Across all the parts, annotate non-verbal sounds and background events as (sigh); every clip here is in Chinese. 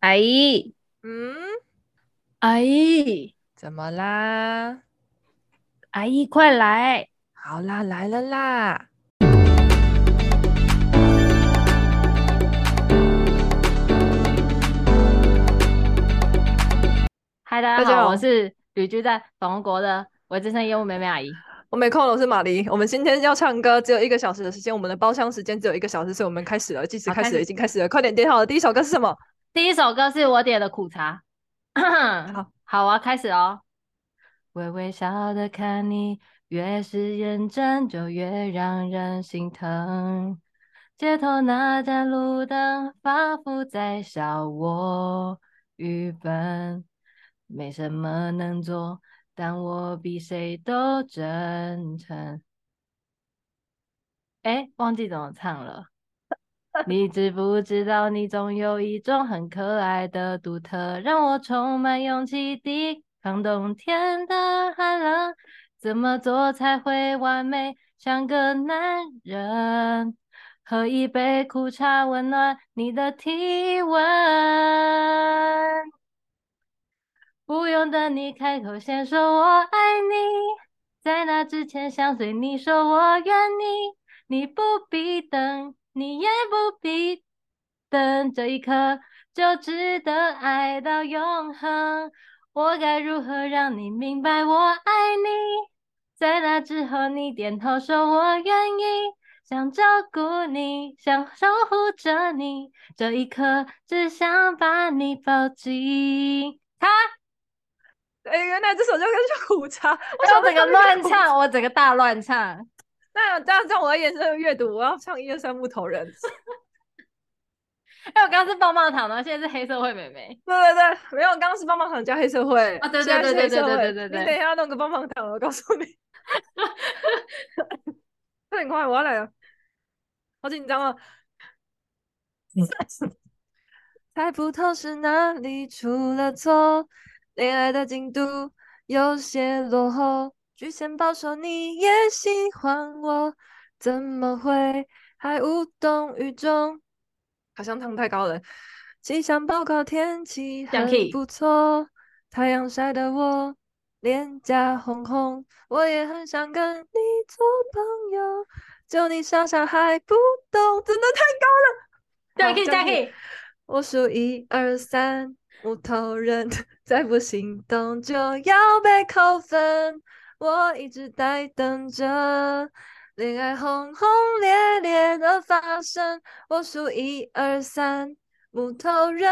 阿姨，嗯，阿姨，怎么啦？阿姨，快来！好啦，来了啦！嗨，大家好，我是旅居在法国的维资深业务美美阿姨。我没空了，我是玛丽。我们今天要唱歌，只有一个小时的时间。我们的包厢时间只有一个小时，所以我们开始了，计时开始了，已经开始了。快点点好了，第一首歌是什么？第一首歌是我点的苦茶，好 (coughs) 好啊，开始哦。微微笑的看你，越是认真就越让人心疼。街头那盏路灯，仿佛在笑我愚笨，没什么能做，但我比谁都真诚。哎，忘记怎么唱了。(laughs) 你知不知道，你总有一种很可爱的独特，让我充满勇气抵抗冬天的寒冷。怎么做才会完美，像个男人？喝一杯苦茶，温暖你的体温。不用等你开口先说我爱你，在那之前想对你说我愿你，你不必等。你也不必等，这一刻就值得爱到永恒。我该如何让你明白我爱你？在那之后，你点头说我愿意，想照顾你，想守护着你。这一刻，只想把你抱紧。他，(laughs) 哎，原来这首歌叫苦茶。我整个乱唱，我整个大乱唱。那这样这样，我的眼神阅读，我要唱一二三木头人。哎，我刚刚是棒棒糖吗，现在是黑社会妹妹。对对对，没有，刚刚是棒棒糖加黑社会。啊，对对对对对对对对对。你等一下弄个棒棒糖，我告诉你。快点快，我要来了，好紧张啊！猜不透是哪里出了错，恋爱的进度有些落后。举线保守，你也喜欢我，怎么会还无动于衷？好像唱太高了。气象报告天气很不错，太阳晒得我脸颊红红，我也很想跟你做朋友，就你傻傻还不懂，真的太高了。加 key 加 key，我数一二三，木头人 (laughs) 再不行动就要被扣分。我一直在等着恋爱轰轰烈烈的发生。我数一二三，木头人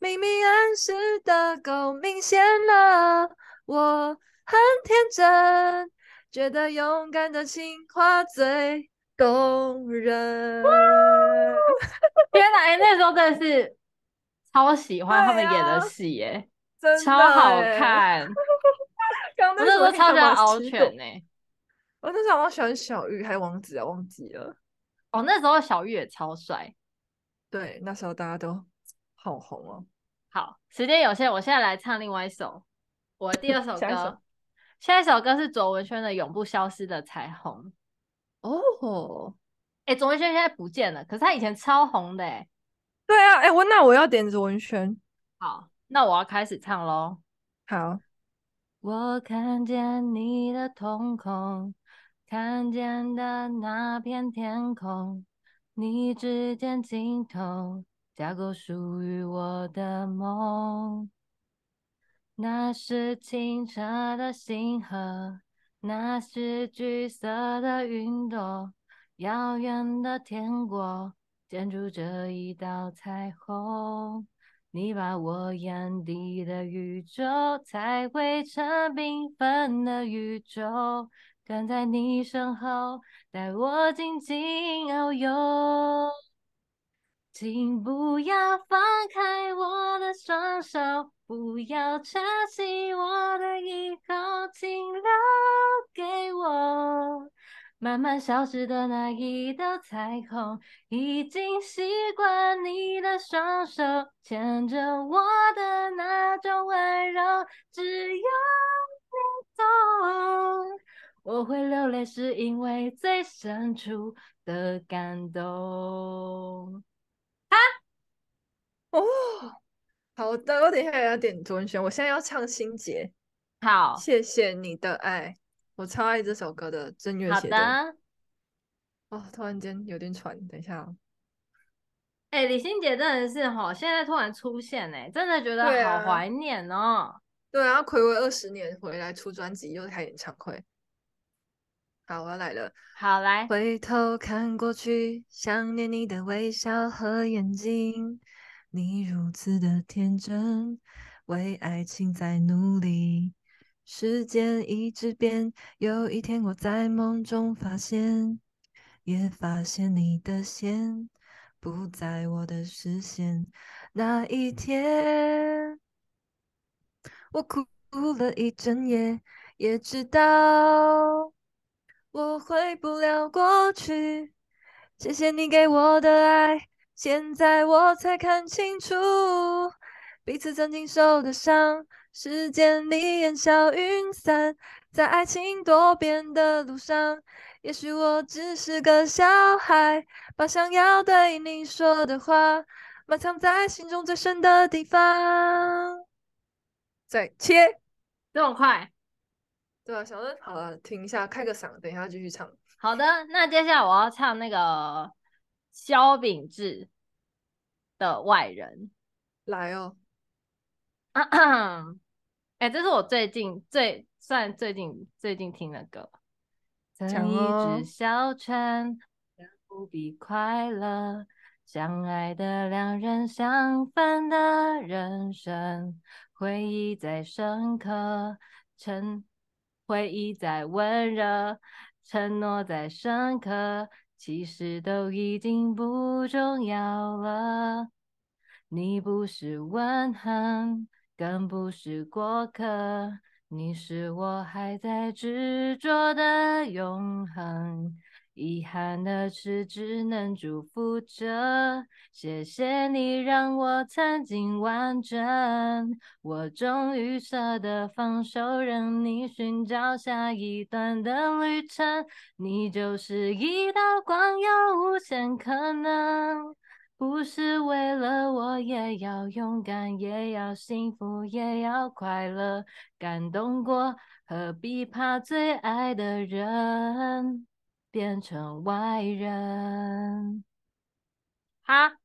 明明暗示的够明显了。我很天真，觉得勇敢的情话最动人。天哪，哎、欸，那时候真的是超喜欢他们演的戏，耶，超好看。刚刚那时候超喜欢敖犬呢，我那时候喜欢小玉还有王子啊，忘记了。哦，那时候小玉也超帅。对，那时候大家都好红哦。好，时间有限，我现在来唱另外一首，我的第二 (laughs) 首歌。下一首歌是卓文萱的《永不消失的彩虹》。哦，哎，卓文萱现在不见了，可是她以前超红的哎。对啊，哎，我那我要点卓文萱。好，那我要开始唱喽。好。我看见你的瞳孔，看见的那片天空，你指尖尽头，架构属于我的梦。那是清澈的星河，那是橘色的云朵，遥远的天国，建筑着一道彩虹。你把我眼底的宇宙彩绘成缤纷的宇宙，跟在你身后，带我紧紧遨游。请不要放开我的双手，不要珍惜我的以后，请留给我。慢慢消失的那一道彩虹，已经习惯你的双手牵着我的那种温柔。只有你懂，我会流泪，是因为最深处的感动。啊，哦，好的，我等一下也要点卓文萱，我现在要唱心结。好，谢谢你的爱，我超爱这首歌的，正月写的。好的。哦，突然间有点喘，等一下哦。哎、欸，李心洁真的是哈，现在突然出现哎，真的觉得好怀念哦。对啊，暌违二十年回来出专辑，又开演唱会。好，我要来了。好来，回头看过去，想念你的微笑和眼睛，你如此的天真，为爱情在努力。时间一直变，有一天我在梦中发现，也发现你的线。不在我的视线，那一天，我哭了一整夜，也知道我回不了过去。谢谢你给我的爱，现在我才看清楚，彼此曾经受的伤，时间里烟消云散，在爱情多变的路上。也许我只是个小孩，把想要对你说的话埋藏在心中最深的地方。再切，这么快？对啊，小恩，好了，停一下，开个嗓，等一下继续唱。好的，那接下来我要唱那个萧秉治的《外人》。来哦。(coughs) 哎、欸，这是我最近最算最近最近听的歌。曾一只小船，不必快乐。相爱的两人，相反的人生。回忆再深刻，承回忆再温热，承诺再深刻，其实都已经不重要了。你不是吻痕，更不是过客。你是我还在执着的永恒，遗憾的是只能祝福着。谢谢你让我曾经完整，我终于舍得放手，让你寻找下一段的旅程。你就是一道光，有无限可能。不是为了我，也要勇敢，也要幸福，也要快乐。感动过，何必怕最爱的人变成外人？哈，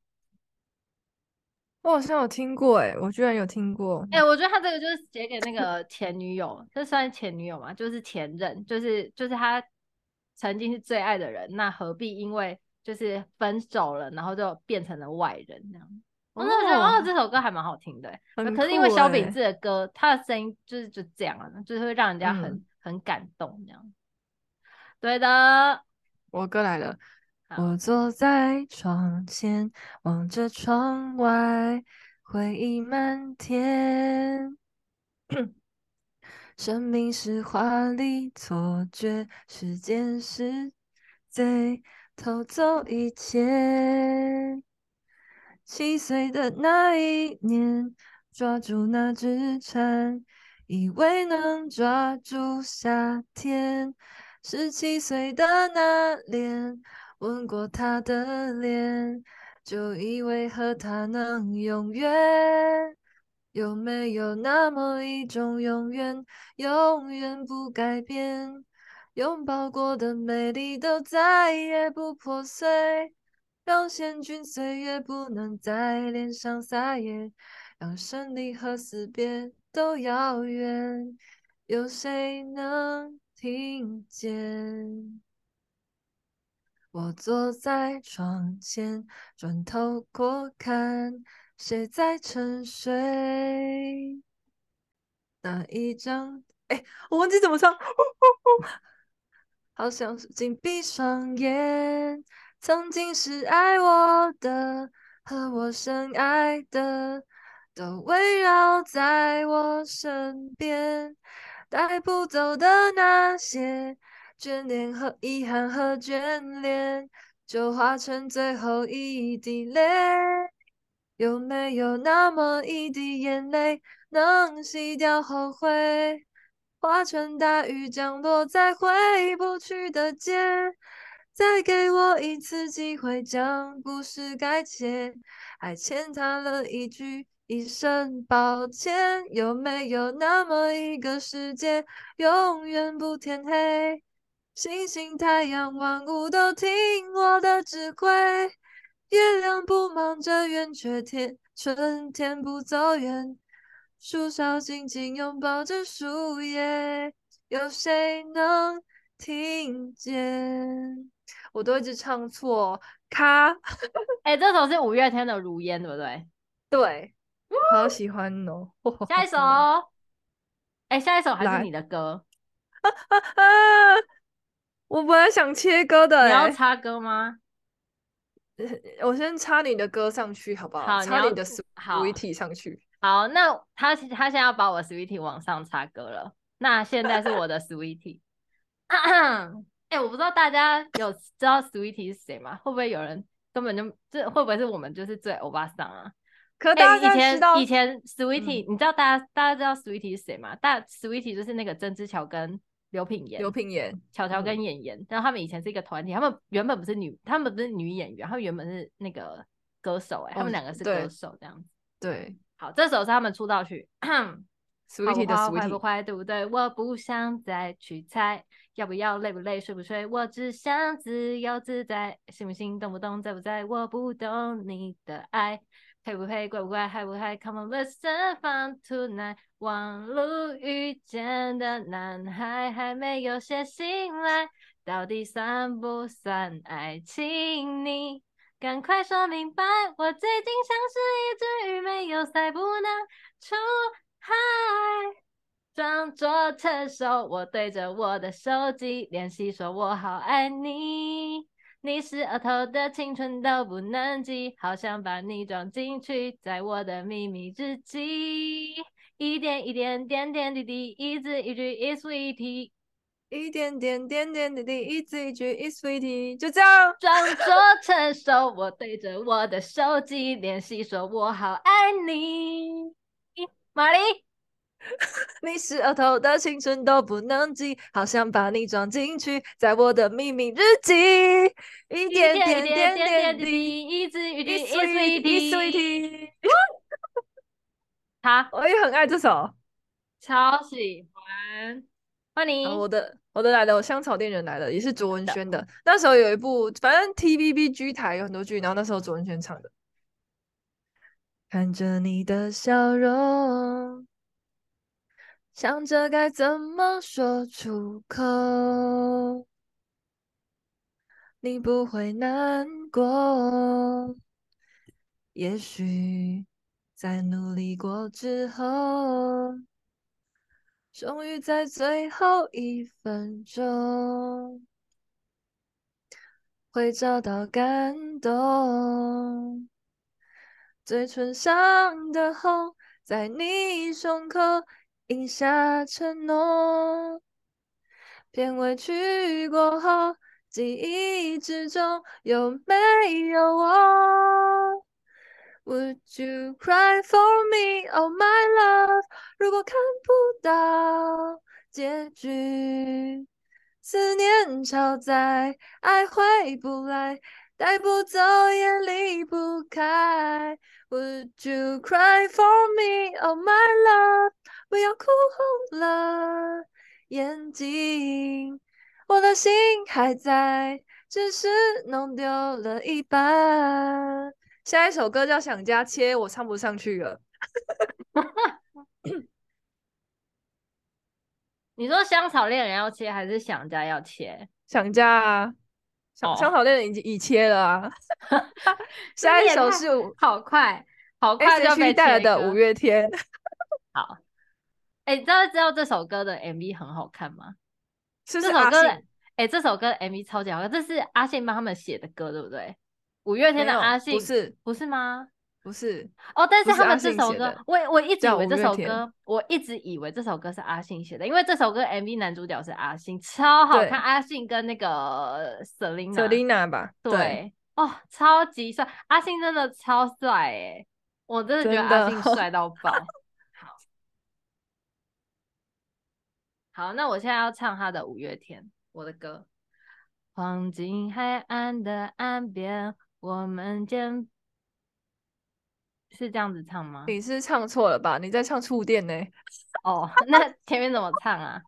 我好像有听过，哎，我居然有听过。哎、欸，我觉得他这个就是写给那个前女友，这算前女友吗？就是前任，就是就是他曾经是最爱的人，那何必因为？就是分手了，然后就变成了外人这样。我那时候觉得哦，这首歌还蛮好听的，欸，可是因为萧秉治的歌，他的声音就是就这样啊，就是会让人家很、嗯、很感动这样。对的，我哥来了。我坐在窗前，望着窗外，回忆漫天。生命是华丽错觉，时间是贼。偷走一切。七岁的那一年，抓住那只蝉，以为能抓住夏天。十七岁的那年，吻过他的脸，就以为和他能永远。有没有那么一种永远，永远不改变？拥抱过的美丽都再也不破碎，让险峻岁月不能在脸上撒野，让胜利和死别都遥远，有谁能听见？我坐在窗前，转头过看，谁在沉睡？那一张，哎，我忘记怎么唱。(laughs) 好像是紧闭双眼，曾经是爱我的和我深爱的，都围绕在我身边，带不走的那些眷恋和遗憾和眷恋，就化成最后一滴泪。有没有那么一滴眼泪，能洗掉后悔？化成大雨降落在回不去的街，再给我一次机会将故事改写，还欠他了一句一声抱歉，有没有那么一个世界，永远不天黑？星星、太阳、万物都听我的指挥。月亮不忙着圆缺天，春天不走远。树梢紧紧拥抱着树叶，有谁能听见？我都一直唱错，卡。(laughs) 哎、欸，这首是五月天的《如烟》，对不对？对，好喜欢哦。(laughs) 下一首，哎、欸，下一首还是你的歌。啊啊啊！我本来想切歌的，你要插歌吗？(laughs) 我先插你的歌上去，好不好？好，插你的 Sweetie 上去。好，那他他现在要把我 Sweetie 往上插歌了。那现在是我的 Sweetie。(clears throat) 哎、欸，我不知道大家有知道 Sweetie 是谁吗？会不会有人根本就这会不会是我们就是最欧巴桑啊？可大家、欸、以前以前 Sweetie，、嗯、你知道大家大家知道 Sweetie 是谁吗？大 Sweetie 就是那个曾之乔跟。刘品言、刘品言、乔乔跟妍妍，然后他们以前是一个团体，他们原本不是女，他们不是女演员，他们原本是那个歌手、欸，哎、哦，他们两个是歌手这样子。对，好，这首是他们出道曲，(clears throat) Sweetie 的 Sweetie，坏不坏，对不对？我不想再去猜，要不要，累不累，睡不睡，我只想自由自在，信不信，动不动，在不在，我不懂你的爱。配不配，怪不怪，害不害？Come on, let's have fun tonight。网路遇见的男孩还没有写信来，到底算不算爱情？你赶快说明白。我最近像是一只鱼，没有鳃不能出海，装作成熟。我对着我的手机练习，说我好爱你。你是额头的青春都不能记，好想把你装进去，在我的秘密日记。一点一点点点滴滴，一字一句，is sweetie。一点点点点滴滴，一字一句，is sweetie。就这样，装作成熟，我对着我的手机练习，说我好爱你。玛丽。(laughs) 你是额头的青春都不能记，好想把你装进去，在我的秘密日记。一点点点点滴，一字一句，is sweetie。好，(laughs) 我也很爱这首，超喜欢。欢迎我的，我的来了，我香草店人来了，也是卓文萱的。那时候有一部，反正 TVB 剧台有很多剧，然后那时候卓文萱唱的。看着你的笑容。想着该怎么说出口，你不会难过。也许在努力过之后，终于在最后一分钟，会找到感动。嘴唇上的红，在你胸口。印下承诺，片尾曲过后，记忆之中有没有我？Would you cry for me, oh my love？如果看不到结局，思念超载，爱回不来，带不走也离不开。Would you cry for me, oh my love？不要哭红了眼睛，我的心还在，只是弄丢了一半。下一首歌叫《想家切》，我唱不上去了。(laughs) 你说香草恋人要切，还是想家要切？想家啊，香香草恋人已经已切了啊。(laughs) 下一首是好快，好快就被带来的五月天。(laughs) 好。哎、欸，你知道知道这首歌的 MV 很好看吗？是是这首歌，哎、欸，这首歌的 MV 超级好看，这是阿信帮他们写的歌，对不对？五月天的阿信不是不是吗？不是哦，但是他们这首歌，我我一直以为这首歌，我一直以为这首歌是阿信写的，因为这首歌 MV 男主角是阿信，超好看。阿信跟那个 Selina Selina 吧，对，对哦，超级帅，阿信真的超帅哎，我真的觉得阿信帅到爆。好 (laughs) 好，那我现在要唱他的五月天，我的歌。黄金海岸的岸边，我们肩是这样子唱吗？你是唱错了吧？你在唱触电呢？哦，那前面怎么唱啊？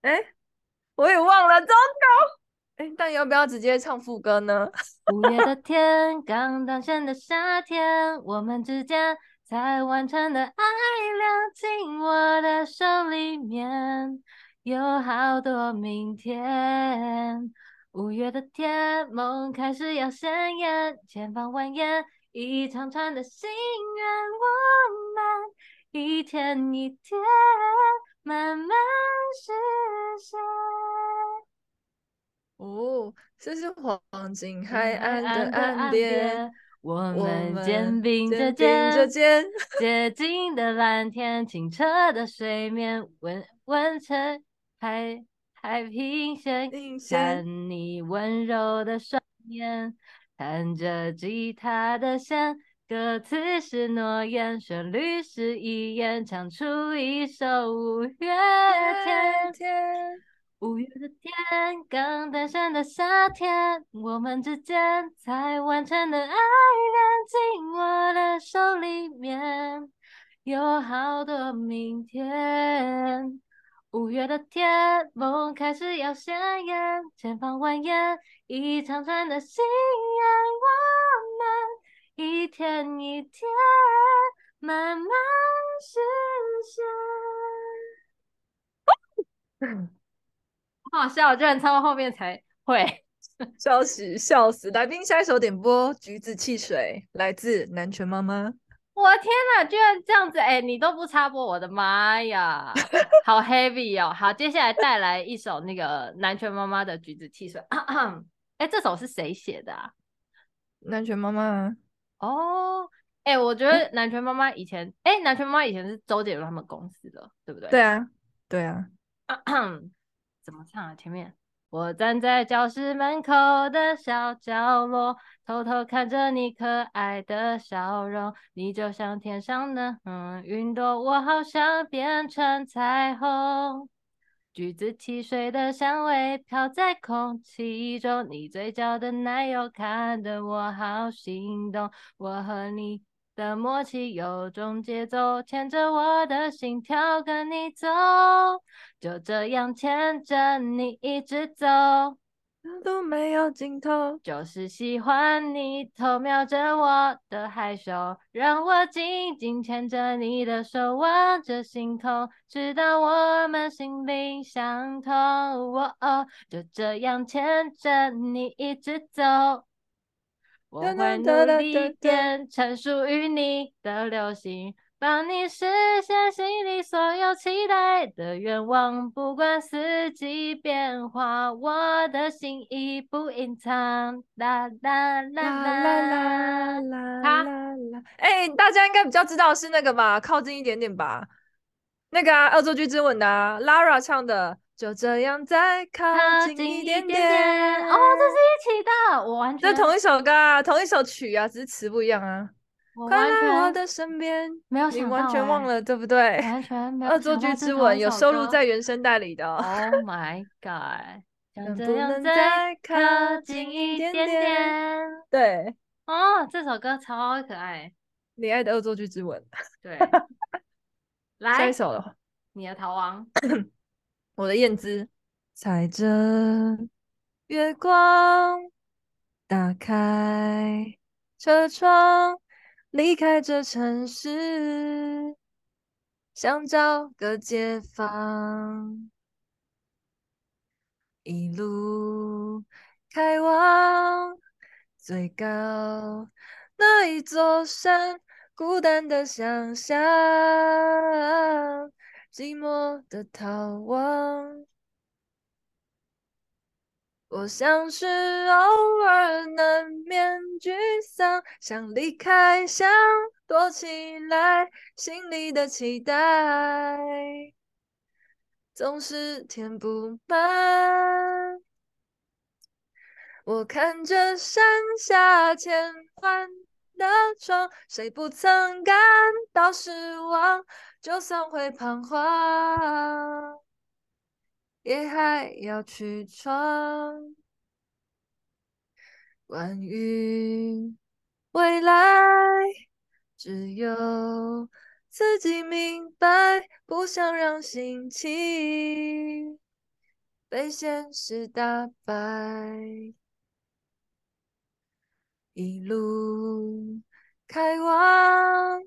哎、欸，我也忘了，糟糕。哎、欸，但要不要直接唱副歌呢？(laughs) 五月的天，刚诞生的夏天，我们之间才完成的爱恋，进我的手里面，有好多明天。五月的天，梦开始要鲜艳，前方蜿蜒一长串的心愿，我们一天一天慢慢实现。哦，这是黄金海岸的岸边，我们肩并着肩，洁净的蓝天，清澈的水面，温温成海。太平线，看你温柔的双眼，弹着吉他的弦，歌词是诺言，旋律是遗言，唱出一首五月天。天五月的天，刚诞生的夏天，我们之间才完成的爱恋，进我的手里面，有好多明天。五月的天，梦开始要鲜艳，前方蜿蜒一长串的心愿，我们一天一天慢慢实现。好好笑，居然唱到后面才会，笑死笑死！来宾下一首点播《橘子汽水》，来自南拳妈妈。我天哪，居然这样子！哎、欸，你都不插播，我的妈呀，好 heavy 哦！好，接下来带来一首那个南拳妈妈的《橘子汽水》。(clears throat) 哎、欸，这首是谁写的啊？南拳妈妈。哦，哎，我觉得南拳妈妈以前，哎、欸，南拳妈妈以前是周杰伦他们公司的，对不对？对啊，对啊。(clears throat) 怎么唱啊？前面。我站在教室门口的小角落，偷偷看着你可爱的笑容。你就像天上的嗯云朵，我好想变成彩虹。橘子汽水的香味飘在空气中，你嘴角的奶油看得我好心动。我和你的默契有种节奏，牵着我的心跳跟你走，就这样牵着你一直走，都没有尽头。就是喜欢你偷瞄着我的害羞，让我紧紧牵着你的手，望着星空，直到我们心灵相通。哦哦，就这样牵着你一直走。我会努力变成属于你的流星，帮你实现心里所有期待的愿望。不管四季变化，我的心意不隐藏。啦啦啦啦啦啦啦啦！哎，大家应该比较知道是那个吧？靠近一点点吧。那个啊，恶作剧之吻的啊，Lara 唱的。就这样再靠近一点点，点，点哦，这是一起的，我完全这同一首歌啊，同一首曲啊，只是词不一样啊。我完全我的身边没有想到，你完全忘了对不对？完全没有。恶作剧之吻有收录在原声带里的。Oh (laughs) my god！能不能再靠近一点点？对，哦，这首歌超可爱。你爱的恶作剧之吻。对，(laughs) 来下一首了，你的逃亡。(clears throat) 我的燕姿，踩着月光，打开车窗，离开这城市，想找个解放，一路开往最高那一座山，孤单的想象。寂寞的逃亡，我像是偶尔难免沮丧，想离开，想躲起来，心里的期待总是填不满。我看着山下千万的窗，谁不曾感到失望？就算会彷徨，也还要去闯。关于未来，只有自己明白，不想让心情被现实打败。一路开往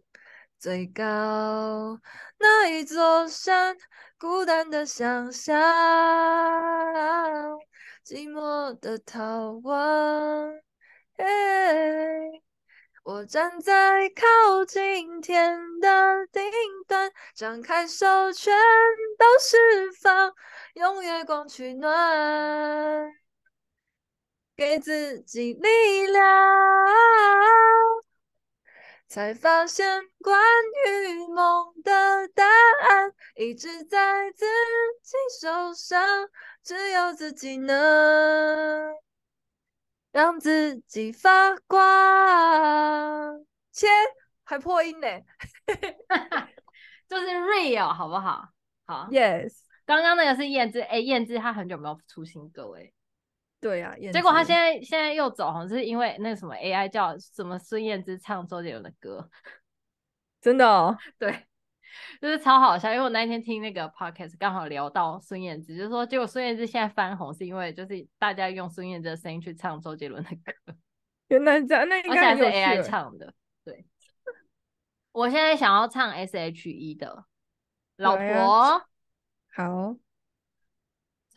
最高那一座山，孤单的想象，寂寞的逃亡。我站在靠近天的顶端，张开手，全都释放，用月光取暖。给自己力量，才发现关于梦的答案一直在自己手上，只有自己能让自己发光。切，还破音呢，(laughs) 就是 real 好不好？好，Yes。刚刚那个是燕姿，哎、欸，燕姿她很久没有出新歌哎。对呀、啊，结果他现在现在又走，好像是因为那个什么 AI 叫什么孙燕姿唱周杰伦的歌，(laughs) 真的哦，对，就是超好笑。因为我那天听那个 podcast 刚好聊到孙燕姿，就是说结果孙燕姿现在翻红是因为就是大家用孙燕姿的声音去唱周杰伦的歌，(laughs) 原来这样，那应该是 AI 唱的。对，我现在想要唱 SHE 的老婆，啊、好。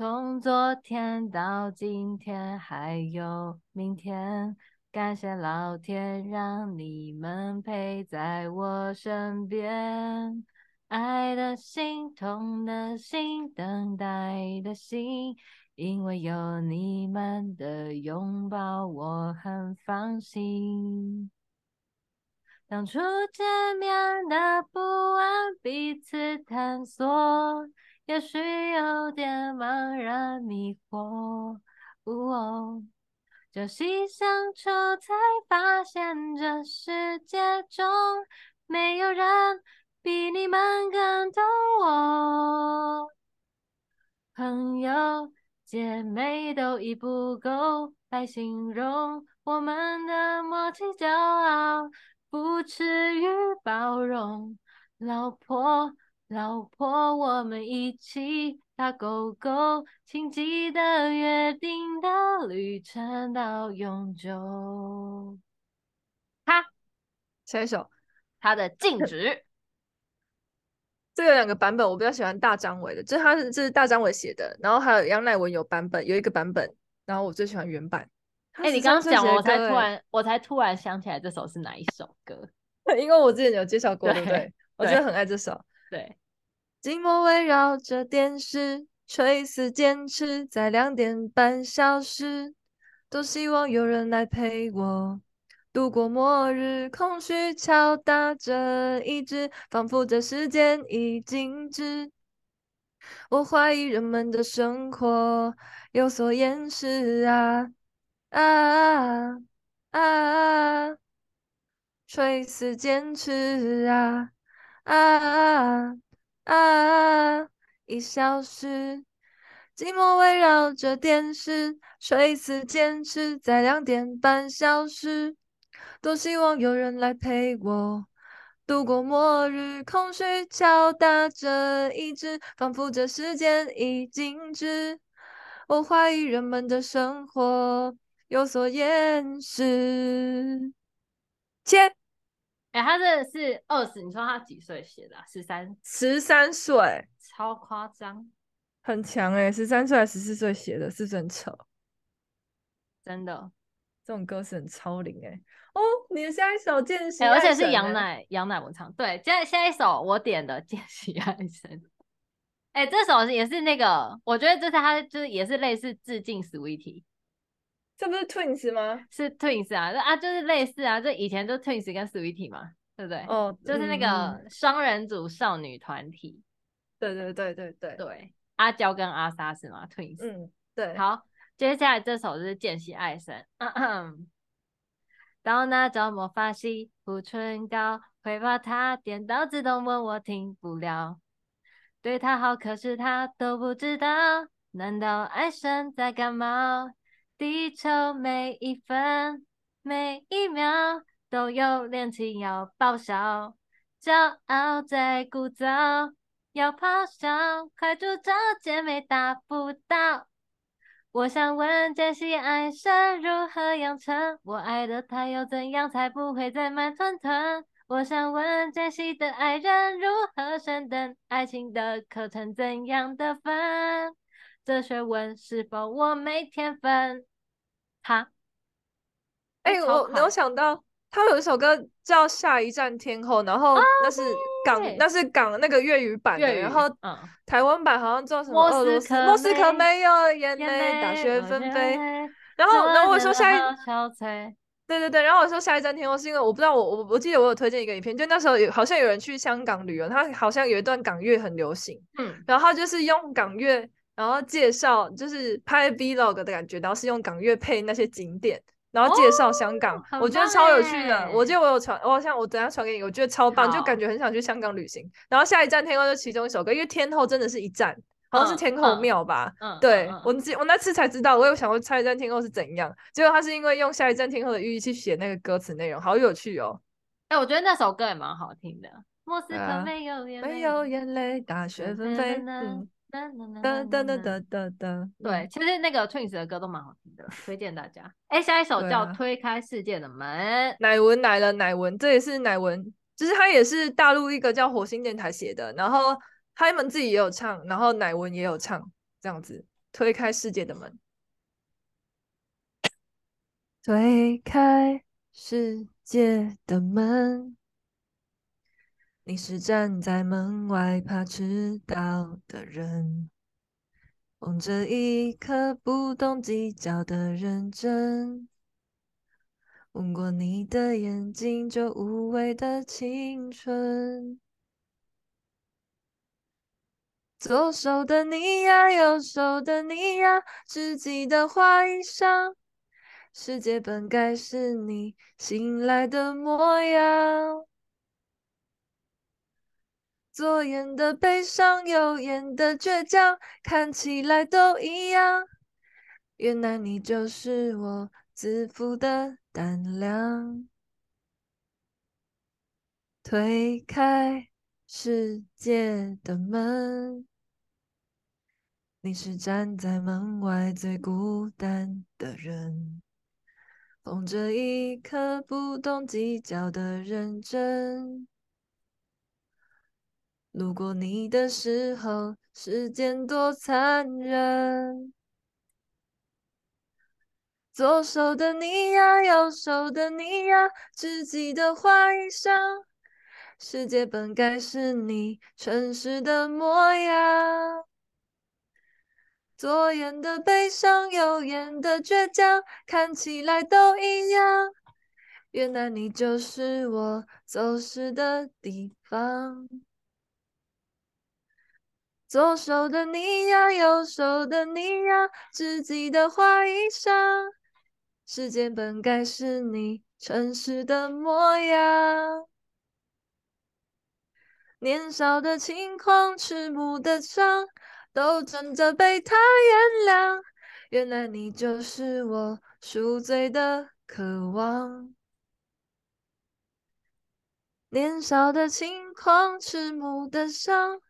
从昨天到今天，还有明天，感谢老天让你们陪在我身边。爱的心，痛的心，等待的心，因为有你们的拥抱，我很放心。当初见面的不安，彼此探索。也许有点茫然迷惑，哦，朝夕相处才发现这世界中没有人比你们更懂我。朋友姐妹都已不够来形容我们的默契骄傲，不耻与包容，老婆。老婆，我们一起打勾勾，请记得约定的旅程到永久。他下一首，他的静止。(laughs) 这有两个版本，我比较喜欢大张伟的，这他是这是大张伟写的，然后还有杨乃文有版本，有一个版本，然后我最喜欢原版。哎、欸，你刚刚讲，我才突然，我才突然想起来这首是哪一首歌？(laughs) 因为我之前有介绍过，对不对？对我真的很爱这首。对。寂寞围绕着电视，垂死坚持在两点半消失。多希望有人来陪我度过末日，空虚敲打着意志，仿佛这时间已静止。我怀疑人们的生活有所掩饰啊啊啊！啊啊垂死坚持啊啊！啊啊！已消失，寂寞围绕着电视，垂死坚持在两点半消失。多希望有人来陪我度过末日，空虚敲打着意志，仿佛这时间已静止。我怀疑人们的生活有所掩饰。切。哎、欸，他这是二十，你说他几岁写的、啊？十三，十三岁，超夸张，很强哎、欸！十三岁还十四岁写的，是不是很扯？真的，这种歌是很超龄哎、欸！哦，你的下一首《见习、欸》，而且是杨乃杨乃文唱。对，下下一首我点的《见习爱神》。哎，这首也是那个，我觉得这是他就是也是类似致敬 Sweetie。这不是 Twins 吗？是 Twins 啊，啊，就是类似啊，这以前就 Twins 跟 Sweetie 嘛，对不对？哦，就是那个双人组少女团体。对对对对对对，阿娇跟阿 sa 是吗？Twins。嗯，对。好，接下来这首是见习爱神。到那招魔法系不唇膏，会把他点到自动问我停不了。对他好，可是他都不知道，难道爱神在感冒？地球每一分每一秒都有恋情要爆笑，骄傲在鼓噪，要咆哮，快住脚，姐妹达不到。我想问杰西，爱是如何养成？我爱的他又怎样才不会再慢吞吞？我想问杰西的爱人如何升等？爱情的课程怎样的分？这学问是否我没天分？哈？哎、欸，我没有想到。他有一首歌叫《下一站天后》，然后那是港，oh, 那是港那个粤语版的，然后台湾版好像叫什么？俄罗斯莫斯科没有眼泪，大雪纷飞。然后，然后我说下一，对对对，然后我说下一站天后是因为我不知道我我我记得我有推荐一个影片，就那时候有好像有人去香港旅游，他好像有一段港乐很流行，嗯，然后就是用港乐，然后介绍就是拍 Vlog 的感觉，然后是用港乐配那些景点。然后介绍香港，哦、我觉得超有趣的。我记得我有传，我好像我等下传给你，我觉得超棒，就感觉很想去香港旅行。然后下一站天后就其中一首歌，因为天后真的是一站，好像是天后庙吧？嗯，对、嗯、我我那次才知道，我有想过下一站天后是怎样，结果他是因为用下一站天后的寓意去写那个歌词内容，好有趣哦。哎、欸，我觉得那首歌也蛮好听的。莫斯科没有眼泪，没有眼泪，大雪纷飞。哒哒哒哒哒哒，对，其实那个 Twins 的歌都蛮好听的，推荐大家。哎、欸，下一首叫《推开世界的门》，乃文来了，乃文，这也是乃文，就是他也是大陆一个叫火星电台写的，然后他们自己也有唱，然后乃文也有唱，这样子，推开世界的门，推开世界的门。你是站在门外怕迟到的人，望着一颗不懂计较的认真，吻过你的眼睛就无畏的青春。左手的你呀，右手的你呀，知己的花衣裳，世界本该是你醒来的模样。左眼的悲伤，右眼的倔强，看起来都一样。原来你就是我自负的胆量。推开世界的门，你是站在门外最孤单的人，捧着一颗不懂计较的认真。路过你的时候，时间多残忍。左手的你呀，右手的你呀，只记得画一张。世界本该是你诚实的模样。左眼的悲伤，右眼的倔强，看起来都一样。原来你就是我走失的地方。左手的你呀，右手的你呀，只记得画一张。世界本该是你诚实的模样。年少的轻狂，迟暮的伤，都争着被他原谅。原来你就是我赎罪的渴望。年少的轻狂，迟暮的伤。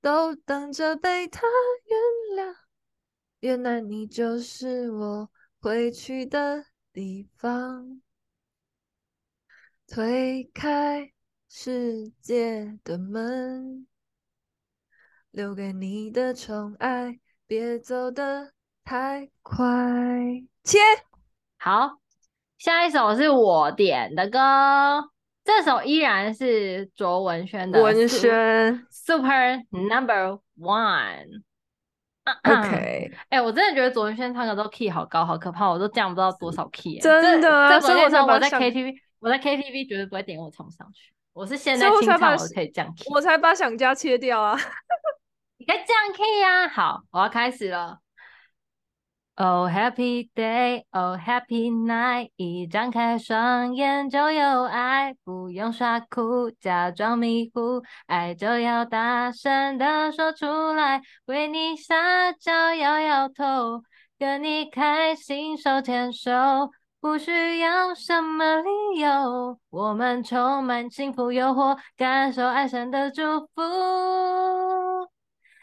都等着被他原谅，原来你就是我回去的地方。推开世界的门，留给你的宠爱，别走得太快。切，好，下一首是我点的歌。这首依然是卓文萱的，文萱 Super Number One。OK，哎，我真的觉得卓文萱唱歌都 key 好高，好可怕，我都降不到多少 key。真的，所以我我在 KTV，我在 KTV 绝对不会点我唱上去。我是现在清唱，我可以降 key。我才把想家切掉啊！(laughs) 你可以降 key 啊！好，我要开始了。Oh happy day, oh happy night，一张开双眼就有爱，不用耍酷，假装迷糊，爱就要大声地说出来，为你撒娇摇摇头，跟你开心手牵手，不需要什么理由，我们充满幸福诱惑，感受爱神的祝福。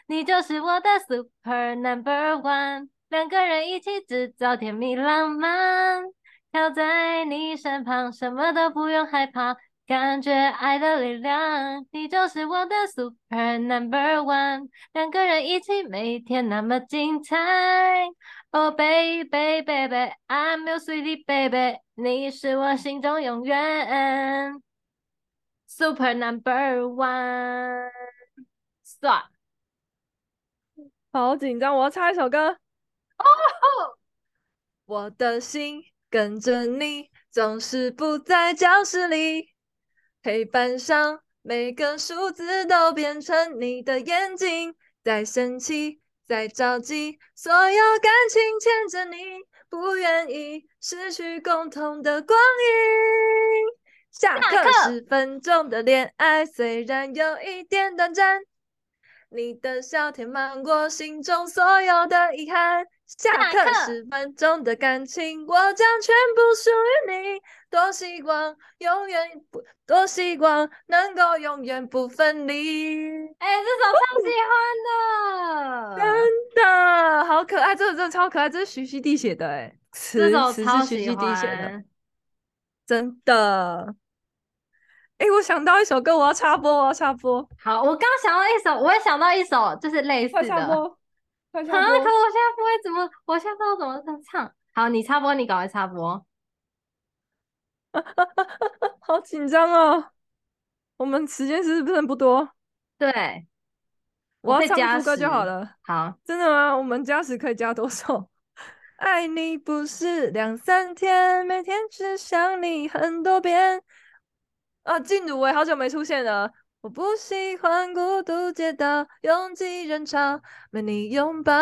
你就是我的 super number one，两个人一起制造甜蜜浪漫，靠在你身旁，什么都不用害怕。感觉爱的力量，你就是我的 super number one，两个人一起每天那么精彩。Oh baby baby I'm your sweetie baby，你是我心中永远 super number one。算，好紧张，我要唱一首歌。哦，(laughs) 我的心跟着你，总是不在教室里。黑板上每个数字都变成你的眼睛，在生气，在着急，所有感情牵着你，不愿意失去共同的光阴。下课十分钟的恋爱，虽然有一点短暂。你的笑填满过心中所有的遗憾。下课十分钟的感情，我将全部属于你。多希望永远不，多希望能够永远不分离。哎、欸，这首超喜欢的，(laughs) 真的好可爱，这首真的超可爱，这是徐熙娣写的，哎，这首超喜欢，真的。哎、欸，我想到一首歌，我要插播，我要插播。好，我刚想到一首，我也想到一首，就是类似的。快插播！快插播！可我现在不会怎么，我现在不知道怎么唱。好，你插播，你赶快插播。(laughs) 好紧张哦！我们时间是不是不多？对，我要唱副歌就好了。好，真的吗？我们加时可以加多少？(laughs) 爱你不是两三天，每天只想你很多遍。啊，静茹，我好久没出现了。我不喜欢孤独街道，拥挤人潮，没你拥抱。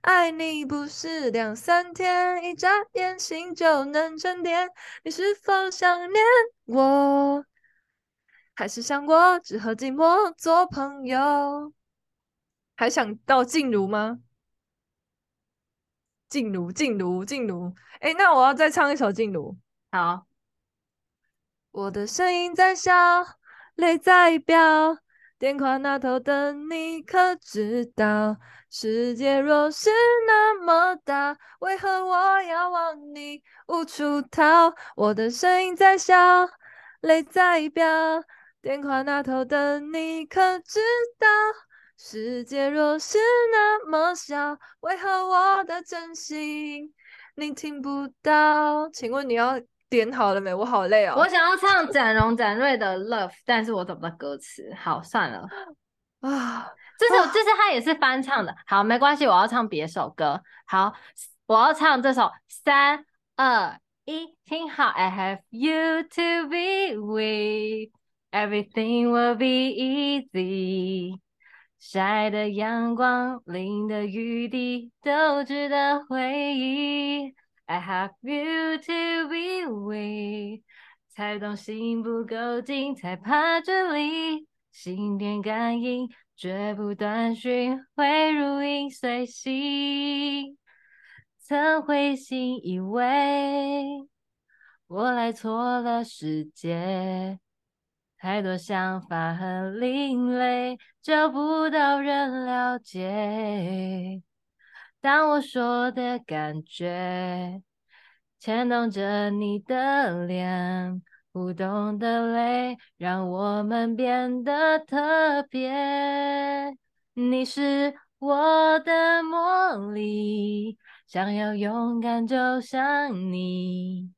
爱你不是两三天，一眨眼心就能沉淀。你是否想念我，还是想我只和寂寞做朋友？还想到静茹吗？静茹，静茹，静茹。哎，那我要再唱一首静茹。好。我的声音在笑，泪在飙，电话那头的你可知道？世界若是那么大，为何我要往你无处逃？我的声音在笑，泪在飙，电话那头的你可知道？世界若是那么小，为何我的真心你听不到？请问你要？点好了没？我好累哦。我想要唱展荣展瑞的《Love》，但是我找不到歌词。好，算了。(gasps) 啊，这首这是他也是翻唱的。好，没关系，我要唱别首歌。好，我要唱这首。三二一，听好。I have you to be with, everything will be easy。晒的阳光，淋的雨滴，都值得回忆。I have you to be with，才懂心不够近，才怕距离，心电感应绝不断讯，会如影随形。曾灰心以为我来错了世界，太多想法很另类，找不到人了解。当我说的感觉，牵动着你的脸，互动的泪，让我们变得特别。你是我的魔力，想要勇敢就像你，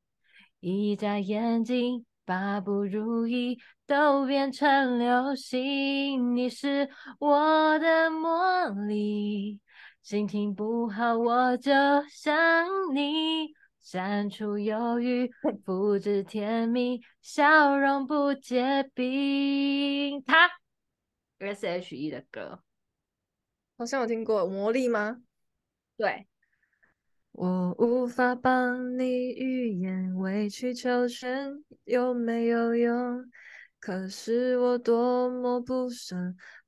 一眨眼睛，把不如意都变成流星。你是我的魔力。心情不好，我就想你，删除忧郁，(laughs) 复制甜蜜，笑容不结冰。他 S.H.E 的歌，好像有听过，魔力吗？对，我无法帮你预言，委曲求全有没有用？可是我多么不舍。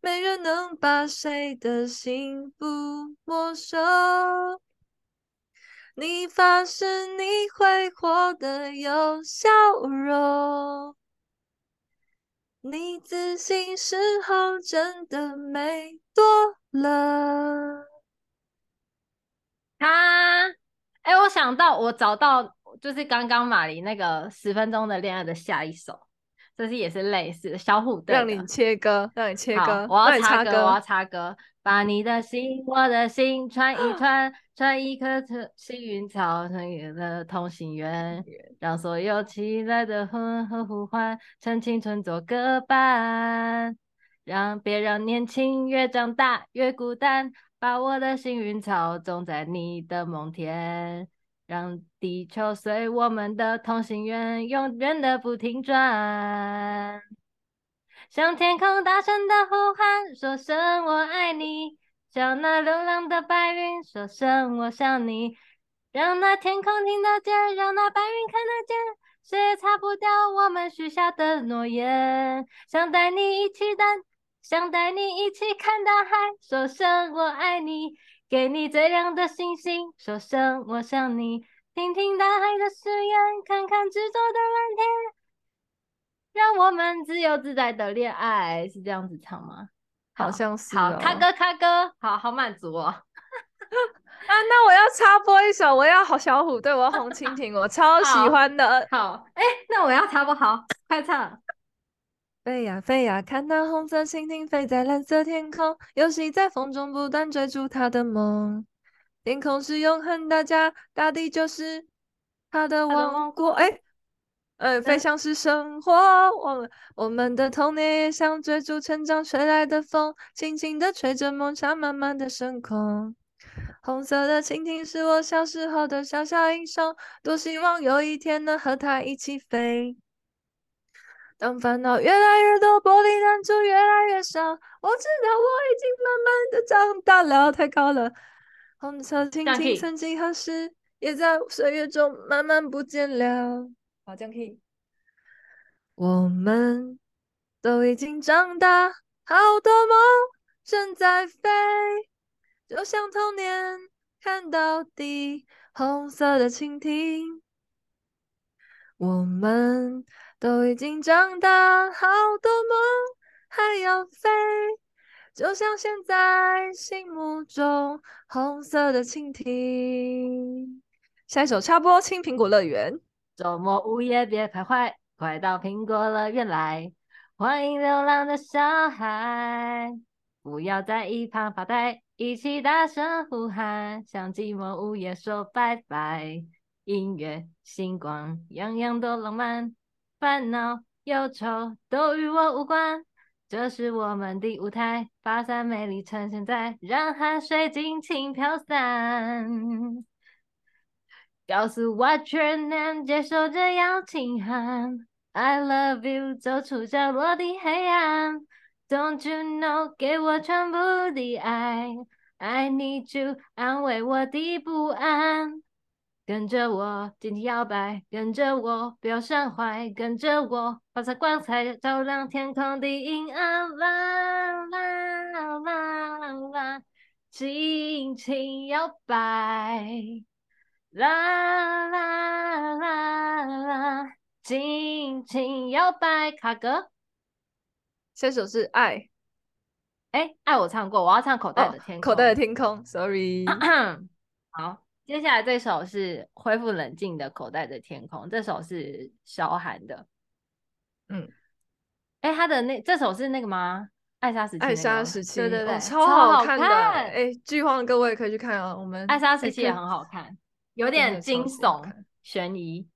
没人能把谁的幸福没收。你发誓你会活得有笑容。你自信时候真的美多了。他，哎，我想到，我找到，就是刚刚马林那个十分钟的恋爱的下一首。这是也是类似的小虎队，让你切歌，让你切歌，我要插歌，我要插歌，把你的心，我的心串一 (sniffs) 串，串一颗幸运草，成一个同心圆，让所有期待的婚和呼唤，趁青春做个伴，让别让年轻越长大越孤单，把我的幸运草种在你的梦田。让地球随我们的同心圆永远的不停转，向天空大声的呼喊，说声我爱你，向那流浪的白云说声我想你，让那天空听得见，让那白云看得见，谁也擦不掉我们许下的诺言。想带你一起登，想带你一起看大海，说声我爱你。给你最亮的星星，说声我想你，听听大海的誓言，看看执着的蓝天，让我们自由自在的恋爱，是这样子唱吗？好像是、哦。好，卡哥卡哥，好好满足哦。啊，那我要插播一首，我要好小虎队，我要红蜻蜓，我超喜欢的。好，哎、欸，那我要插播好，快唱。飞呀飞呀，看那红色蜻蜓飞在蓝色天空，游戏在风中不断追逐它的梦。天空是永恒的家，大地就是它的王国。哎，呃、欸，飞翔是生活，忘了我们的童年也像追逐成长吹来的风，轻轻的吹着梦想，慢慢的升空。红色的蜻蜓是我小时候的小小英雄，多希望有一天能和它一起飞。当烦恼越来越多，玻璃弹珠越来越少，我知道我已经慢慢的长大了，太高了。红色蜻蜓曾经何时也在岁月中慢慢不见了。好，这样可以。我们都已经长大，好多梦正在飞，就像童年看到的，红色的蜻蜓。我们。都已经长大，好多梦还要飞，就像现在心目中红色的蜻蜓。下一首插播《青苹果乐园》。周末午夜别徘徊，快到苹果乐园来，欢迎流浪的小孩，不要在一旁发呆，一起大声呼喊，向寂寞午夜说拜拜。音乐、星光，样样都浪漫。烦恼、忧愁都与我无关，这是我们的舞台，发散美丽呈现在，让汗水尽情飘散。告诉 What's your name，接受这邀请函，I love you，走出角落的黑暗。Don't you know，给我全部的爱，I need you，安慰我的不安。跟着我，尽情摇摆；跟着我，不要伤怀；跟着我，发射光彩，照亮天空的阴暗。啦啦啦啦啦！轻轻摇摆，啦啦啦啦，尽情摇摆。卡哥，这首是爱。哎，爱我唱过，我要唱口袋的天空。哦、口袋的天空，Sorry。(clears throat) 好，接下来这首是恢复冷静的口袋的天空，这首是萧寒的。嗯，哎，他的那这首是那个吗？艾莎时期，艾莎时期，对对对，超好看的。哎，剧荒的各位可以去看啊。我们艾莎时期也很好看，有点惊悚、悬疑，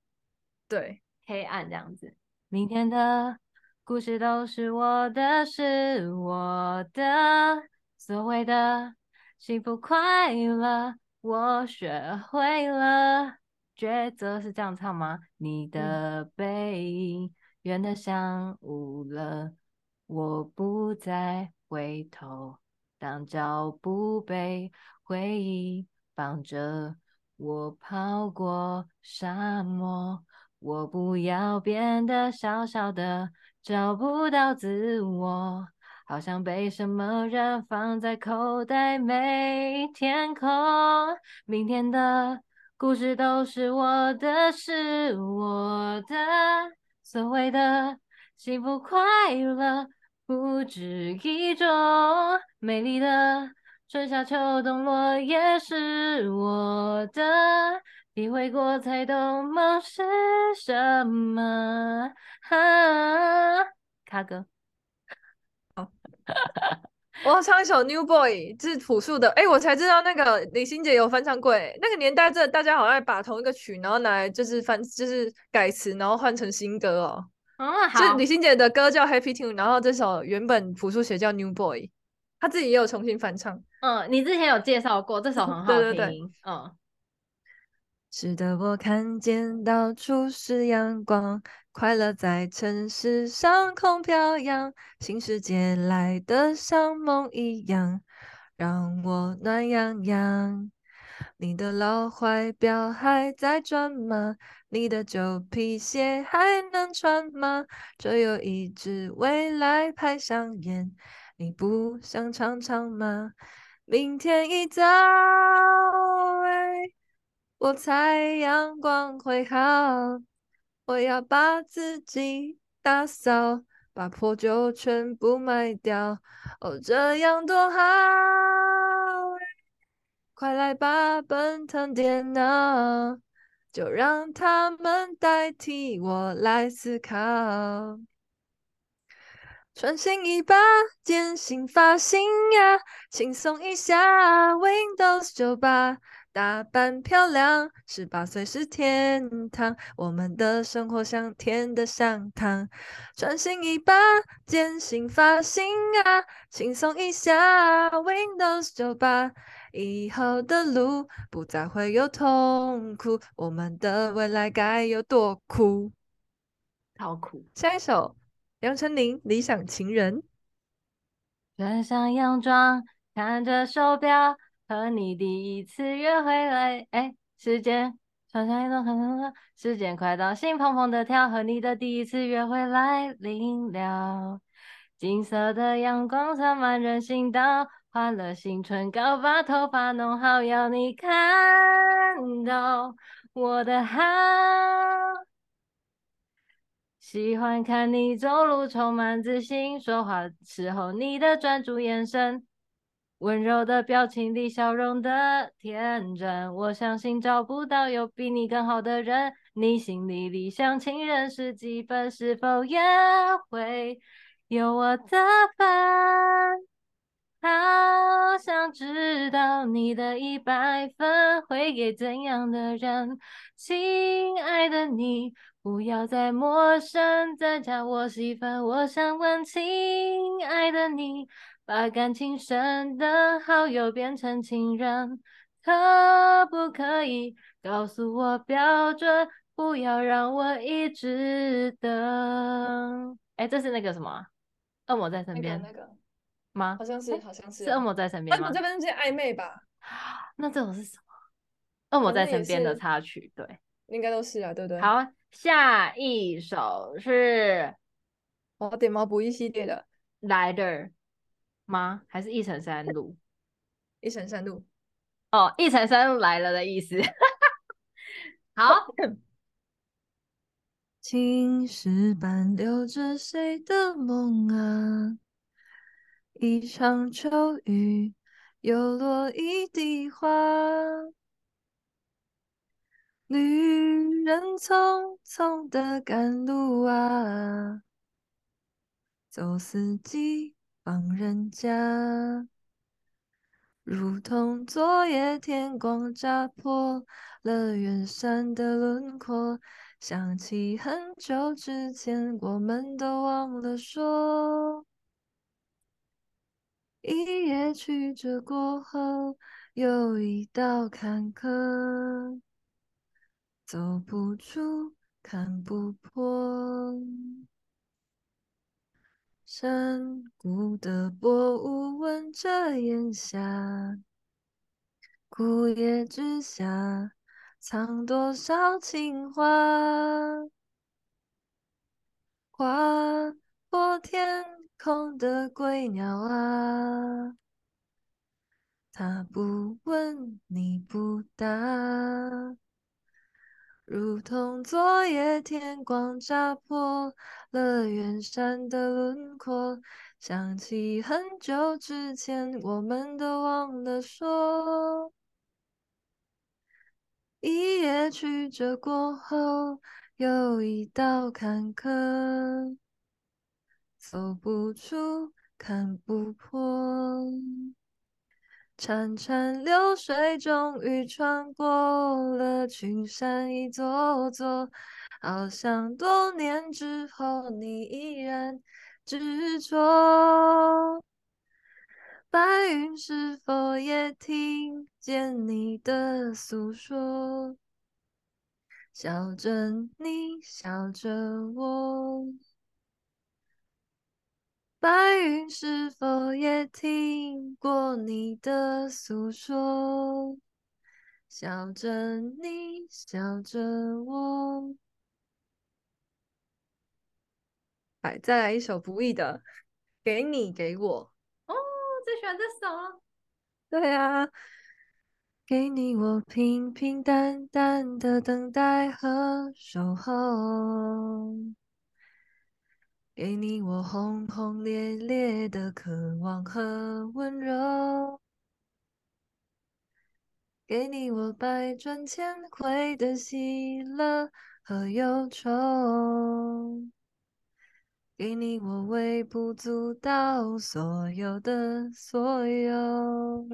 对，黑暗这样子。明天的故事都是我的，是我的，所谓的幸福快乐，我学会了抉择，是这样唱吗？你的背影远得像雾了。我不再回头，当脚步被回忆绑着，我跑过沙漠。我不要变得小小的，找不到自我，好像被什么人放在口袋没填空。明天的故事都是我的，是我的，所谓的幸福快乐。不止一种，美丽的春夏秋冬落叶是我的，体会过才懂梦是什么。哈，卡哥，(laughs) 我要唱一首《New Boy》，这是朴树的。哎，我才知道那个李心洁有翻唱过。那个年代，这大家好爱把同一个曲，然后拿来就是翻，就是改词，然后换成新歌哦。嗯，好。就李心洁的歌叫《Happy Tune》，然后这首原本朴树写叫《New Boy》，他自己也有重新翻唱。嗯，你之前有介绍过，这首很好 (laughs) 听。对对对，嗯。值得我看见到处是阳光，快乐在城市上空飘扬，新世界来得像梦一样，让我暖洋洋。你的老怀表还在转吗？你的旧皮鞋还能穿吗？这有一支未来派上演，你不想尝尝吗？明天一早，我猜阳光会好，我要把自己打扫，把破旧全部卖掉，哦，这样多好。快来吧，奔腾电脑，就让他们代替我来思考。穿新衣吧，剪新发型呀，轻松一下，Windows 98。打扮漂亮，十八岁是天堂，我们的生活像甜的像糖。穿新衣吧，剪新发型啊，轻松一下，Windows 98，以后的路不再会有痛苦，我们的未来该有多酷？好酷！下一首，杨丞琳《理想情人》。穿上洋装，看着手表。和你第一次约会来，哎，时间，穿上一种很很，时间快到，心砰砰的跳。和你的第一次约会来临了，金色的阳光洒满人行道，换了新唇膏，把头发弄好，要你看到我的好。喜欢看你走路充满自信，说话时候你的专注眼神。温柔的表情里，笑容的天真。我相信找不到有比你更好的人。你心里理想情人是几分？是否也会有我的份？好想知道你的一百分会给怎样的人？亲爱的你，不要再陌生，再加我戏份。我想问，亲爱的你。把感情深的好友变成情人，可不可以告诉我标准？不要让我一直等。哎，这是那个什么？恶魔在身边？那个、那个、吗？好像是，好像是。是恶魔在身边吗？恶魔这边是暧昧吧？(gasps) 那这种是什么？恶魔在身边的插曲，对，应该都是啊，对不对？好，下一首是我点毛不易系列的来的。吗？还是一城山路？(laughs) 一闪山路。哦，一闪山路来了的意思。(laughs) 好，(laughs) 青石板留着谁的梦啊？一场秋雨，又落一地花。旅人匆匆的赶路啊，走四季放人家。如同昨夜天光扎破了远山的轮廓，想起很久之前，我们都忘了说。一夜曲折过后，又一道坎坷，走不出，看不破。山谷的薄雾吻着烟霞，枯叶之下藏多少情话？划破天空的归鸟啊，它不问你不答。如同昨夜天光扎破了远山的轮廓，想起很久之前，我们都忘了说。一夜曲折过后，又一道坎坷，走不出，看不破。潺潺流水终于穿过了群山一座座，好像多年之后你依然执着。白云是否也听见你的诉说？笑着你，笑着我。白云是否也听过你的诉说？笑着你，笑着我。来，再来一首不易的，给你，给我。哦，最喜欢这首。对啊，给你我平平淡淡的等待和守候。给你我轰轰烈烈的渴望和温柔，给你我百转千回的喜乐和忧愁，给你我微不足道所有的所有，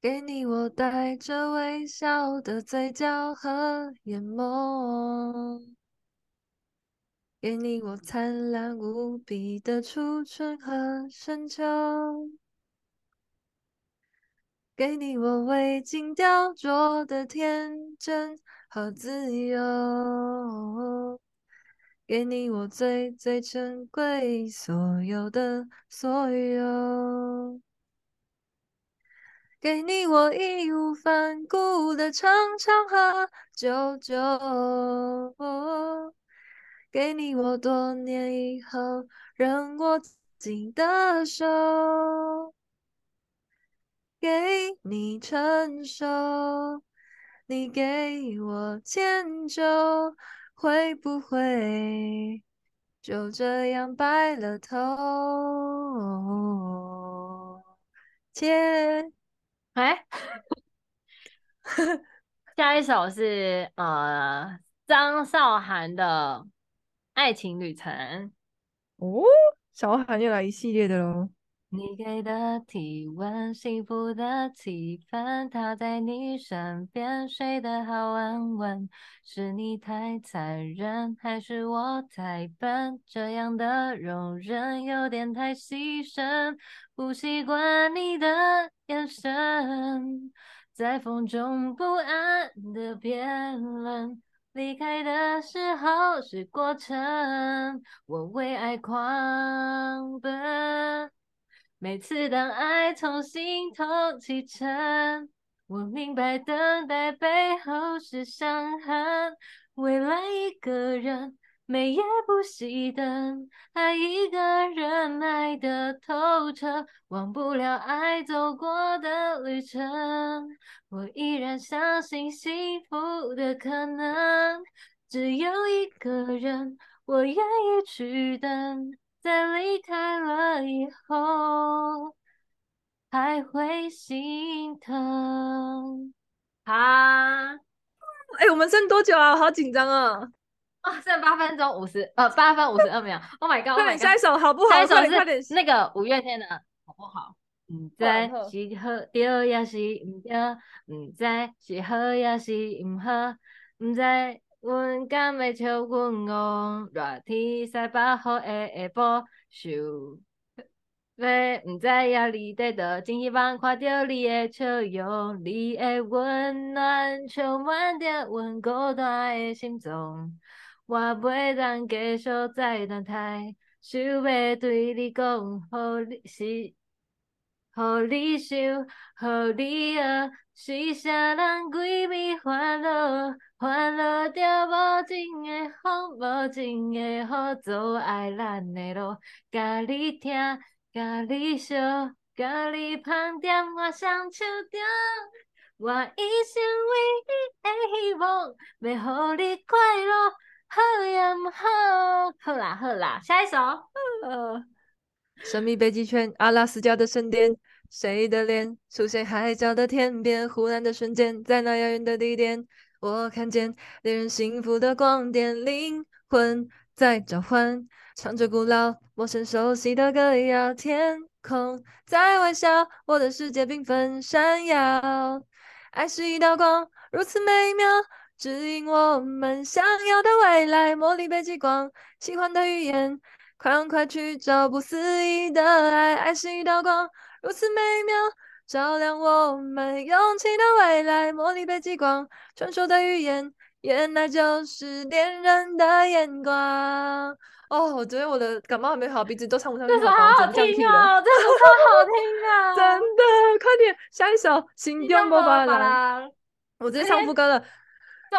给你我带着微笑的嘴角和眼眸。给你我灿烂无比的初春和深秋，给你我未经雕琢的天真和自由，给你我最最珍贵所有的所有，给你我义无反顾的长长和久久。给你我多年以后仍握紧的手，给你成熟，你给我迁就，会不会就这样白了头？切，哎，(laughs) 下一首是呃张韶涵的。爱情旅程哦，小韩又来一系列的喽。你给的体温，幸福的气氛，他在你身边睡得好安稳。是你太残忍，还是我太笨？这样的容忍有点太牺牲。不习惯你的眼神，在风中不安的变冷。离开的时候是过程，我为爱狂奔。每次当爱从心头启程，我明白等待背后是伤痕。未来一个人美也不熄灯，爱一个人爱得透彻，忘不了爱走过的旅程。我依然相信幸福的可能，只有一个人，我愿意去等，在离开了以后，还会心疼。啊，哎、欸，我们剩多久啊？我好紧张啊！啊，剩八分钟五十，呃，八分五十二秒。Oh my god！快点下一首好不好？下一首是那个五月天的，好不好？唔知是好掉也是唔掉，唔知是好也是唔好，唔知阮敢会笑阮戆，热天晒把好的下晡受。喂，唔知压力在倒，真希望看到你的笑容，你的温暖充满着阮孤单的心中。我袂当继续再等待，想要对你讲，好你是，好你想，好你学，是啥人闺蜜欢乐，欢乐着无情的风，无情的雨，阻碍咱的路，甲你听，甲你笑，甲你捧点我双手中，我一生。唯一的希望，要互你快乐。好呀，好，好啦，好啦，下一首。神秘北极圈，阿拉斯加的圣殿，谁的脸出现海角的天边？忽然的瞬间，在那遥远的地点，我看见恋人幸福的光点，灵魂在召唤，唱着古老、陌生、熟悉的歌谣。天空在微笑，我的世界缤纷闪耀。爱是一道光，如此美妙。指引我们想要的未来，魔力北极光，喜欢的语言，快问快去找不思议的爱。爱是一道光，如此美妙，照亮我们勇气的未来。魔力北极光，传说的语言，原来就是恋人的眼光。哦，我觉得我的感冒还没好，鼻子都唱不上去，这首好好听啊，这首超好听啊！真的，快点，下一首，心中无别人，我直接唱副歌了。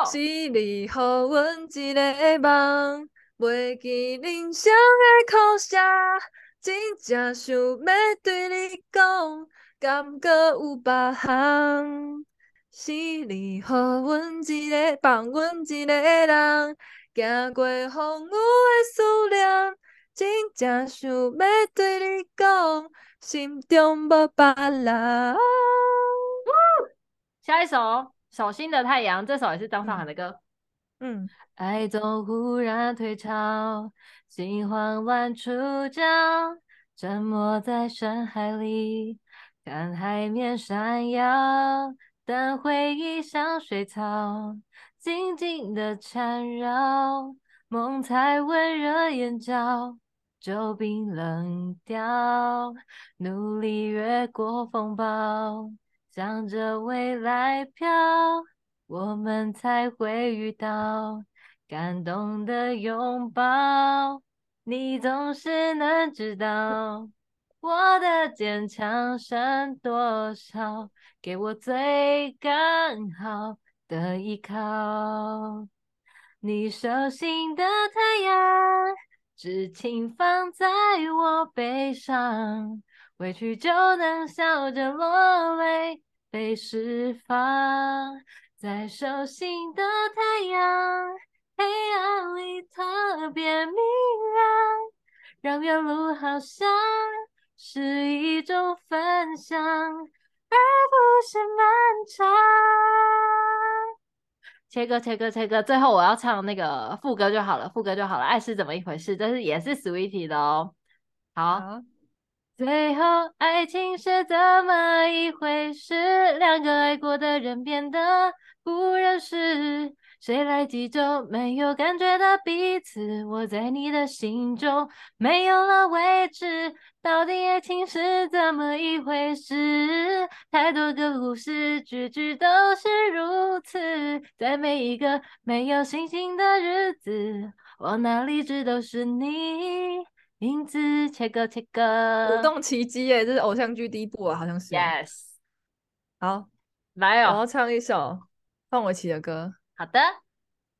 是你给阮一个梦，袂记人生的苦涩，真正想要对你讲，感觉有别项？是你给阮一个放阮一个人，行过风雨的思念，真正想要对你讲，心中无别人。下一首。手心的太阳，这首也是张韶涵的歌。嗯，爱总忽然退潮，心慌乱触角，沉没在深海里，看海面闪耀，但回忆像水草，静静的缠绕，梦才温热眼角，就冰冷掉，努力越过风暴。向着未来飘，我们才会遇到感动的拥抱。你总是能知道我的坚强剩多少，给我最刚好的依靠。你手心的太阳，只轻放在我背上，委屈就能笑着落泪。被释放在手心的太阳，黑暗里特别明亮，让远路好像是一种分享，而不是漫长。切歌，切歌，切歌，最后我要唱那个副歌就好了，副歌就好了。爱是怎么一回事？这是也是 Sweetie 的哦。好。好最后，爱情是怎么一回事？两个爱过的人变得不认识，谁来记住没有感觉的彼此？我在你的心中没有了位置，到底爱情是怎么一回事？太多个故事，句句都是如此，在每一个没有星星的日子，往哪里指都是你。名字切歌切歌，舞动奇迹耶！这是偶像剧第一部啊，好像是。Yes，好，来哦，我要唱一首范玮琪的歌。好的，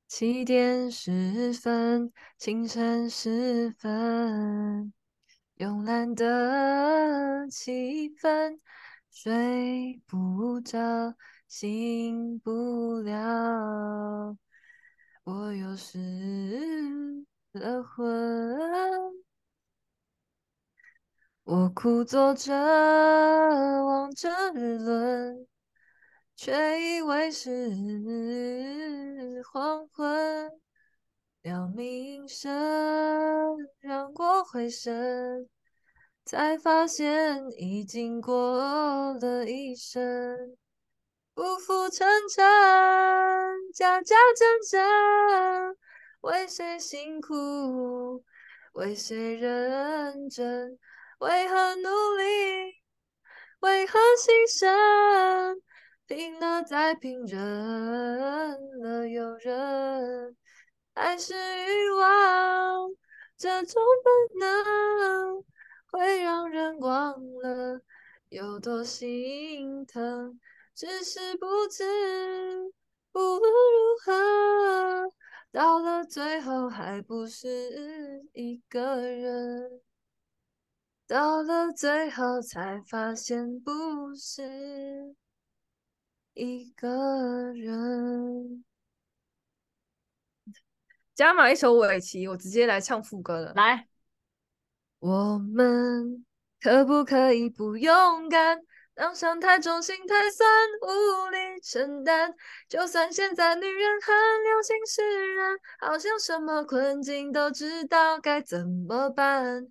七点十分，清晨时分，慵懒的气氛，睡不着，醒不了，我又失了魂。我枯坐着，望着日轮，却以为是黄昏。鸟鸣声让我回神，才发现已经过了一生。浮浮沉沉，假假真真，为谁辛苦，为谁认真？为何努力？为何牺牲？拼了再拼，忍了又忍，还是欲望这种本能，会让人忘了有多心疼。只是不知不论如何，到了最后还不是一个人。到了最后才发现不是一个人。加码一首尾鳍，我直接来唱副歌了。来，我们可不可以不勇敢？当伤太重，心太酸，无力承担。就算现在女人很流行释然，好像什么困境都知道该怎么办。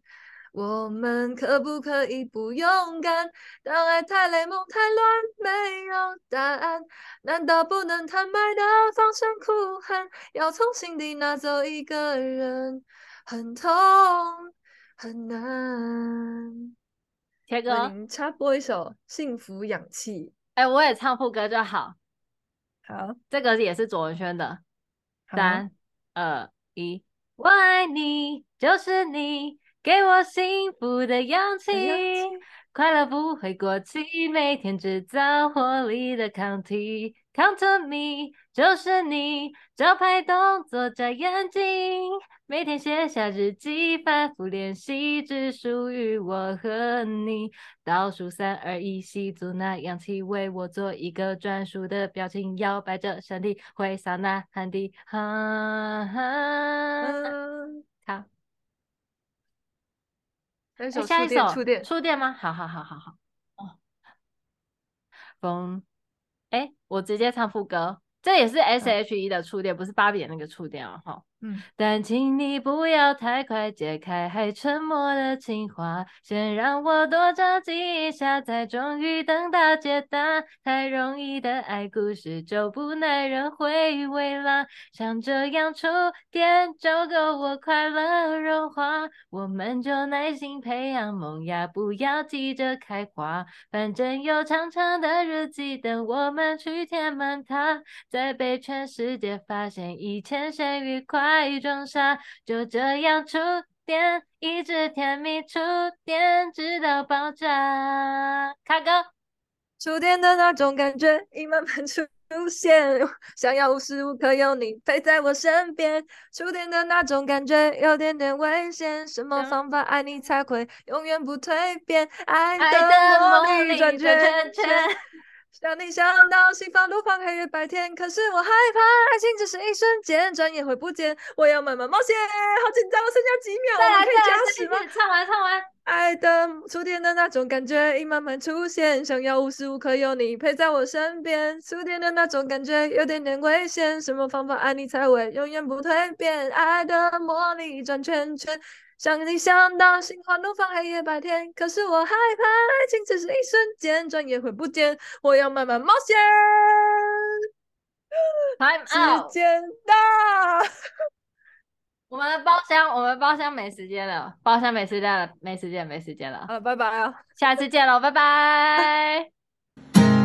我们可不可以不勇敢？当爱太累，梦太乱，没有答案。难道不能坦白的放声哭喊？要从心底拿走一个人，很痛很难。铁哥，您插播一首《幸福氧气》。哎，我也唱副歌就好。好，这个也是卓文萱的。三二一，我爱你，就是你。给我幸福的氧气，快乐不会过期，每天制造活力的抗体。Come to me，就是你，招牌动作眨眼睛，每天写下日记，反复练习，只属于我和你。倒数三二一，吸足那氧气，为我做一个专属的表情，摇摆着身体，挥洒呐喊的，哈哈。下一首触电，触电吗？好好好好好。哦，风，哎、欸，我直接唱副歌，这也是 S H E 的触电，嗯、不是芭比的那个触电哦。哈。但请你不要太快解开还沉默的情话，先让我多着急一下，再终于等到解答。太容易的爱故事就不耐人回味啦，像这样触电就够我快乐融化。我们就耐心培养萌芽，不要急着开花。反正有长长的日记等我们去填满它，再被全世界发现，一切谁愉快。爱装傻，就这样触电，一直甜蜜触电，直到爆炸。卡哥，触电的那种感觉已慢慢出现，想要无时无刻有你陪在我身边。触电的那种感觉有点点危险，什么方法爱你才会永远不蜕变？爱的魔力转圈圈。想你想到心房怒放，黑夜白天，可是我害怕爱情只是一瞬间，转眼会不见。我要慢慢冒险，好紧张，我剩下几秒，我们可以加时吗？唱完，唱完。爱的触电的那种感觉已慢慢出现，想要无时无刻有你陪在我身边。触电的那种感觉有点点危险，什么方法爱你才会永远不蜕变？爱的魔力转圈圈。想你想到心花怒放，黑夜白天，可是我害怕爱情只是一瞬间，转眼会不见。我要慢慢冒险。Time out。时间到。我们的包厢，我们包厢没时间了，包厢没时间了，没时间，没时间了。啊，拜拜啊，下次见喽，拜拜。(laughs)